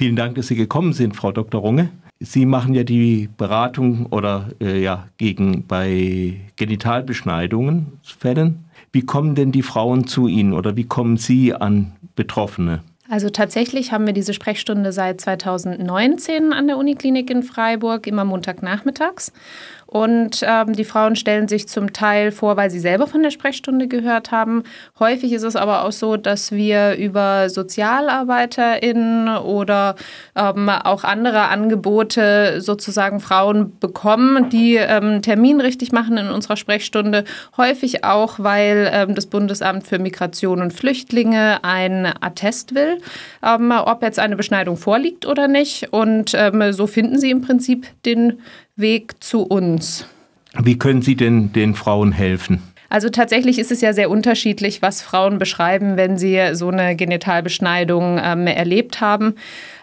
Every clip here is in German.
Vielen Dank, dass Sie gekommen sind, Frau Dr. Runge. Sie machen ja die Beratung oder äh, ja gegen bei Genitalbeschneidungen Fällen. Wie kommen denn die Frauen zu Ihnen oder wie kommen Sie an Betroffene? Also tatsächlich haben wir diese Sprechstunde seit 2019 an der Uniklinik in Freiburg, immer Montagnachmittags. Und ähm, die Frauen stellen sich zum Teil vor, weil sie selber von der Sprechstunde gehört haben. Häufig ist es aber auch so, dass wir über SozialarbeiterInnen oder ähm, auch andere Angebote sozusagen Frauen bekommen, die ähm, Termin richtig machen in unserer Sprechstunde. Häufig auch, weil ähm, das Bundesamt für Migration und Flüchtlinge ein Attest will, ähm, ob jetzt eine Beschneidung vorliegt oder nicht. Und ähm, so finden sie im Prinzip den Weg zu uns. Wie können Sie denn den Frauen helfen? Also tatsächlich ist es ja sehr unterschiedlich, was Frauen beschreiben, wenn sie so eine Genitalbeschneidung ähm, erlebt haben.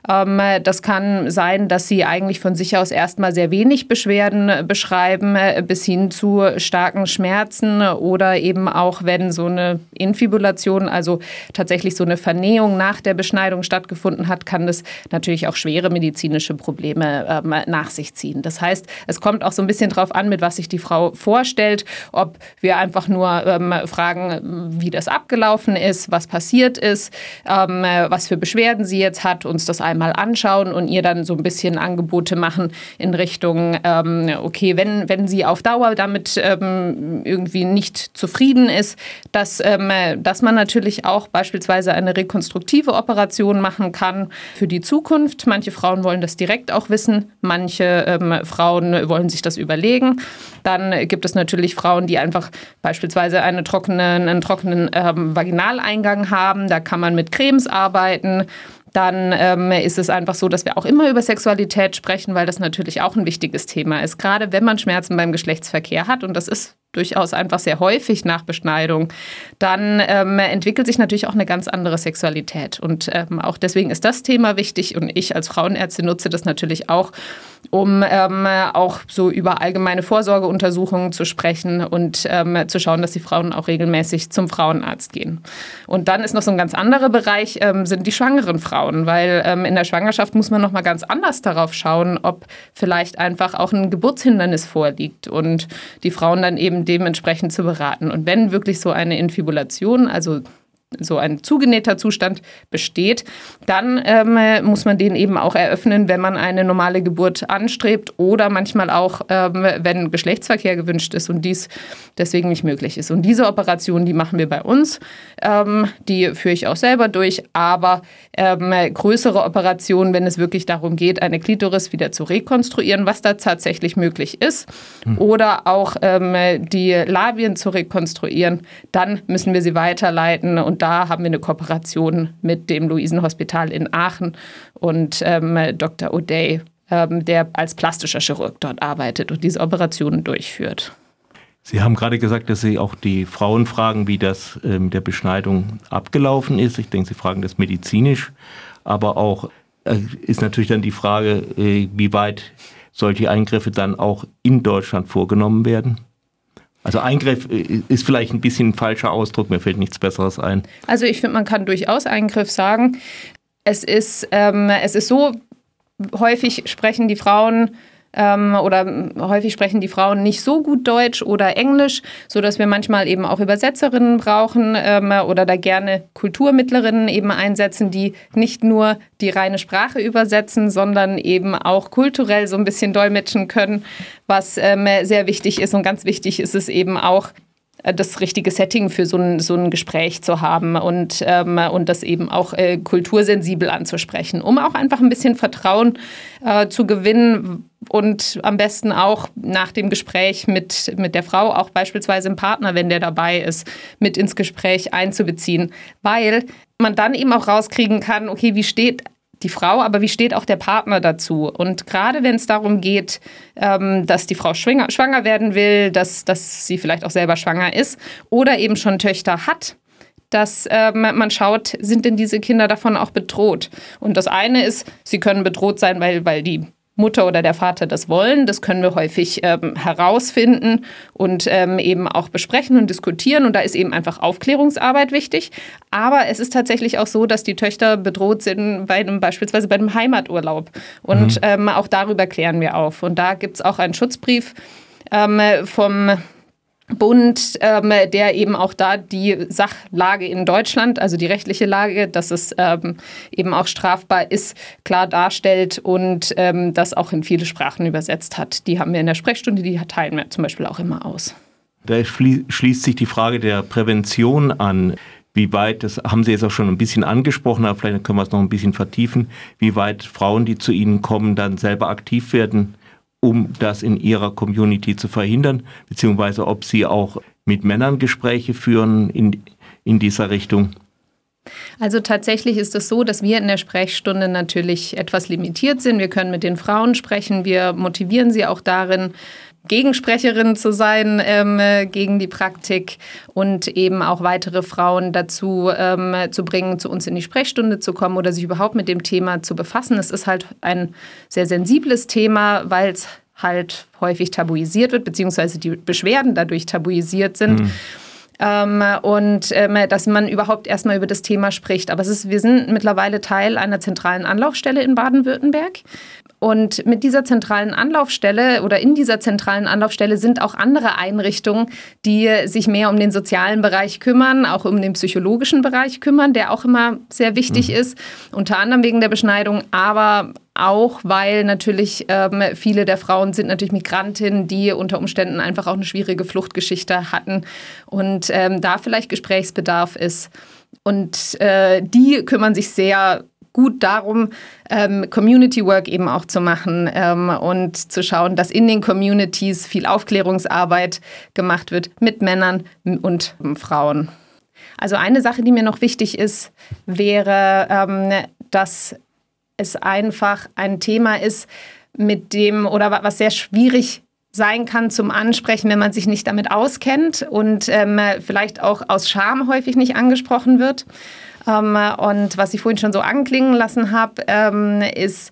Ähm, das kann sein, dass sie eigentlich von sich aus erstmal sehr wenig Beschwerden beschreiben, äh, bis hin zu starken Schmerzen oder eben auch, wenn so eine Infibulation, also tatsächlich so eine Vernähung nach der Beschneidung stattgefunden hat, kann das natürlich auch schwere medizinische Probleme ähm, nach sich ziehen. Das heißt, es kommt auch so ein bisschen drauf an, mit was sich die Frau vorstellt, ob wir einfach nur ähm, fragen, wie das abgelaufen ist, was passiert ist, was für Beschwerden sie jetzt hat, uns das einmal einmal anschauen und ihr dann so ein bisschen Angebote machen in Richtung, ähm, okay, wenn, wenn sie auf Dauer damit ähm, irgendwie nicht zufrieden ist, dass, ähm, dass man natürlich auch beispielsweise eine rekonstruktive Operation machen kann für die Zukunft. Manche Frauen wollen das direkt auch wissen, manche ähm, Frauen wollen sich das überlegen. Dann gibt es natürlich Frauen, die einfach beispielsweise eine trockene, einen trockenen ähm, Vaginaleingang haben. Da kann man mit Cremes arbeiten dann ähm, ist es einfach so, dass wir auch immer über Sexualität sprechen, weil das natürlich auch ein wichtiges Thema ist. Gerade wenn man Schmerzen beim Geschlechtsverkehr hat, und das ist durchaus einfach sehr häufig nach Beschneidung, dann ähm, entwickelt sich natürlich auch eine ganz andere Sexualität. Und ähm, auch deswegen ist das Thema wichtig. Und ich als Frauenärztin nutze das natürlich auch, um ähm, auch so über allgemeine Vorsorgeuntersuchungen zu sprechen und ähm, zu schauen, dass die Frauen auch regelmäßig zum Frauenarzt gehen. Und dann ist noch so ein ganz anderer Bereich, ähm, sind die schwangeren Frauen, weil ähm, in der Schwangerschaft muss man noch mal ganz anders darauf schauen, ob vielleicht einfach auch ein Geburtshindernis vorliegt und die Frauen dann eben dementsprechend zu beraten. Und wenn wirklich so eine Infibulation, also so ein zugenähter Zustand besteht, dann ähm, muss man den eben auch eröffnen, wenn man eine normale Geburt anstrebt oder manchmal auch, ähm, wenn Geschlechtsverkehr gewünscht ist und dies deswegen nicht möglich ist. Und diese Operation, die machen wir bei uns, ähm, die führe ich auch selber durch, aber ähm, größere Operationen, wenn es wirklich darum geht, eine Klitoris wieder zu rekonstruieren, was da tatsächlich möglich ist, hm. oder auch ähm, die Labien zu rekonstruieren, dann müssen wir sie weiterleiten und und da haben wir eine Kooperation mit dem Luisenhospital in Aachen und ähm, Dr. O'Day, ähm, der als plastischer Chirurg dort arbeitet und diese Operationen durchführt. Sie haben gerade gesagt, dass Sie auch die Frauen fragen, wie das äh, mit der Beschneidung abgelaufen ist. Ich denke, Sie fragen das medizinisch, aber auch äh, ist natürlich dann die Frage, äh, wie weit solche Eingriffe dann auch in Deutschland vorgenommen werden. Also Eingriff äh, ist vielleicht ein bisschen ein falscher Ausdruck, mir fällt nichts Besseres ein. Also ich finde, man kann durchaus Eingriff sagen. Es ist, ähm, es ist so, häufig sprechen die Frauen ähm, oder häufig sprechen die Frauen nicht so gut Deutsch oder Englisch, sodass wir manchmal eben auch Übersetzerinnen brauchen ähm, oder da gerne Kulturmittlerinnen eben einsetzen, die nicht nur die reine Sprache übersetzen, sondern eben auch kulturell so ein bisschen dolmetschen können, was ähm, sehr wichtig ist. Und ganz wichtig ist es eben auch, das richtige Setting für so ein, so ein Gespräch zu haben und, ähm, und das eben auch äh, kultursensibel anzusprechen, um auch einfach ein bisschen Vertrauen äh, zu gewinnen und am besten auch nach dem Gespräch mit, mit der Frau, auch beispielsweise im Partner, wenn der dabei ist, mit ins Gespräch einzubeziehen, weil man dann eben auch rauskriegen kann, okay, wie steht die Frau, aber wie steht auch der Partner dazu? Und gerade wenn es darum geht, ähm, dass die Frau schwanger, schwanger werden will, dass, dass sie vielleicht auch selber schwanger ist oder eben schon Töchter hat, dass ähm, man schaut, sind denn diese Kinder davon auch bedroht? Und das eine ist, sie können bedroht sein, weil, weil die Mutter oder der Vater das wollen. Das können wir häufig ähm, herausfinden und ähm, eben auch besprechen und diskutieren. Und da ist eben einfach Aufklärungsarbeit wichtig. Aber es ist tatsächlich auch so, dass die Töchter bedroht sind bei einem, beispielsweise bei einem Heimaturlaub. Und mhm. ähm, auch darüber klären wir auf. Und da gibt es auch einen Schutzbrief ähm, vom Bund, ähm, der eben auch da die Sachlage in Deutschland, also die rechtliche Lage, dass es ähm, eben auch strafbar ist, klar darstellt und ähm, das auch in viele Sprachen übersetzt hat. Die haben wir in der Sprechstunde, die teilen wir zum Beispiel auch immer aus. Da schließt sich die Frage der Prävention an. Wie weit, das haben Sie jetzt auch schon ein bisschen angesprochen, aber vielleicht können wir es noch ein bisschen vertiefen, wie weit Frauen, die zu Ihnen kommen, dann selber aktiv werden um das in ihrer Community zu verhindern, beziehungsweise ob sie auch mit Männern Gespräche führen in, in dieser Richtung? Also tatsächlich ist es so, dass wir in der Sprechstunde natürlich etwas limitiert sind. Wir können mit den Frauen sprechen, wir motivieren sie auch darin, Gegensprecherin zu sein ähm, gegen die Praktik und eben auch weitere Frauen dazu ähm, zu bringen, zu uns in die Sprechstunde zu kommen oder sich überhaupt mit dem Thema zu befassen. Es ist halt ein sehr sensibles Thema, weil es halt häufig tabuisiert wird, beziehungsweise die Beschwerden dadurch tabuisiert sind. Mhm. Ähm, und ähm, dass man überhaupt erstmal über das Thema spricht. Aber es ist, wir sind mittlerweile Teil einer zentralen Anlaufstelle in Baden-Württemberg. Und mit dieser zentralen Anlaufstelle oder in dieser zentralen Anlaufstelle sind auch andere Einrichtungen, die sich mehr um den sozialen Bereich kümmern, auch um den psychologischen Bereich kümmern, der auch immer sehr wichtig mhm. ist, unter anderem wegen der Beschneidung, aber auch weil natürlich ähm, viele der Frauen sind natürlich Migrantinnen, die unter Umständen einfach auch eine schwierige Fluchtgeschichte hatten und ähm, da vielleicht Gesprächsbedarf ist. Und äh, die kümmern sich sehr gut darum, ähm, Community Work eben auch zu machen ähm, und zu schauen, dass in den Communities viel Aufklärungsarbeit gemacht wird mit Männern und Frauen. Also eine Sache, die mir noch wichtig ist, wäre, ähm, dass es einfach ein Thema ist, mit dem oder was sehr schwierig sein kann zum Ansprechen, wenn man sich nicht damit auskennt und ähm, vielleicht auch aus Scham häufig nicht angesprochen wird. Ähm, und was ich vorhin schon so anklingen lassen habe, ähm, ist,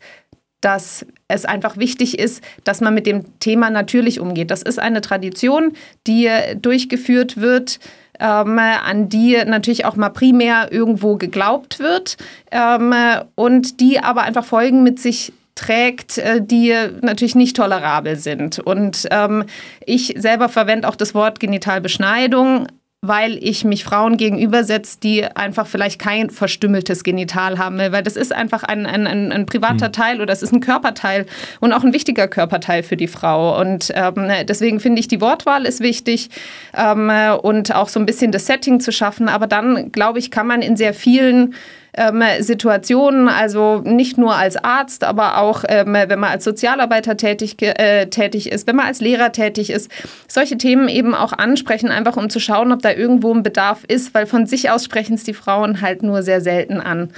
dass es einfach wichtig ist, dass man mit dem Thema natürlich umgeht. Das ist eine Tradition, die durchgeführt wird. Ähm, an die natürlich auch mal primär irgendwo geglaubt wird ähm, und die aber einfach Folgen mit sich trägt, äh, die natürlich nicht tolerabel sind. Und ähm, ich selber verwende auch das Wort Genitalbeschneidung weil ich mich Frauen gegenübersetze, die einfach vielleicht kein verstümmeltes Genital haben, weil das ist einfach ein, ein, ein, ein privater mhm. Teil oder es ist ein Körperteil und auch ein wichtiger Körperteil für die Frau. Und ähm, deswegen finde ich, die Wortwahl ist wichtig ähm, und auch so ein bisschen das Setting zu schaffen. Aber dann, glaube ich, kann man in sehr vielen ähm, Situationen, also nicht nur als Arzt, aber auch ähm, wenn man als Sozialarbeiter tätig, äh, tätig ist, wenn man als Lehrer tätig ist, solche Themen eben auch ansprechen, einfach um zu schauen, ob da irgendwo ein Bedarf ist, weil von sich aus sprechen es die Frauen halt nur sehr selten an.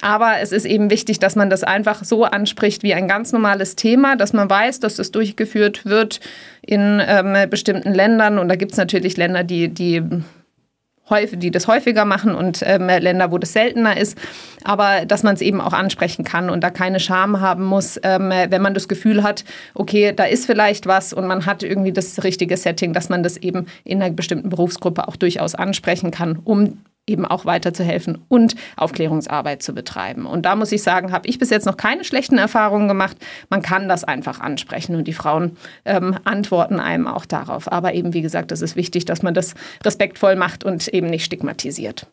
Aber es ist eben wichtig, dass man das einfach so anspricht wie ein ganz normales Thema, dass man weiß, dass das durchgeführt wird in ähm, bestimmten Ländern. Und da gibt es natürlich Länder, die, die die das häufiger machen und ähm, Länder, wo das seltener ist. Aber dass man es eben auch ansprechen kann und da keine Scham haben muss, ähm, wenn man das Gefühl hat, okay, da ist vielleicht was und man hat irgendwie das richtige Setting, dass man das eben in einer bestimmten Berufsgruppe auch durchaus ansprechen kann, um eben auch weiterzuhelfen und Aufklärungsarbeit zu betreiben. Und da muss ich sagen, habe ich bis jetzt noch keine schlechten Erfahrungen gemacht. Man kann das einfach ansprechen und die Frauen ähm, antworten einem auch darauf. Aber eben, wie gesagt, es ist wichtig, dass man das respektvoll macht und eben nicht stigmatisiert.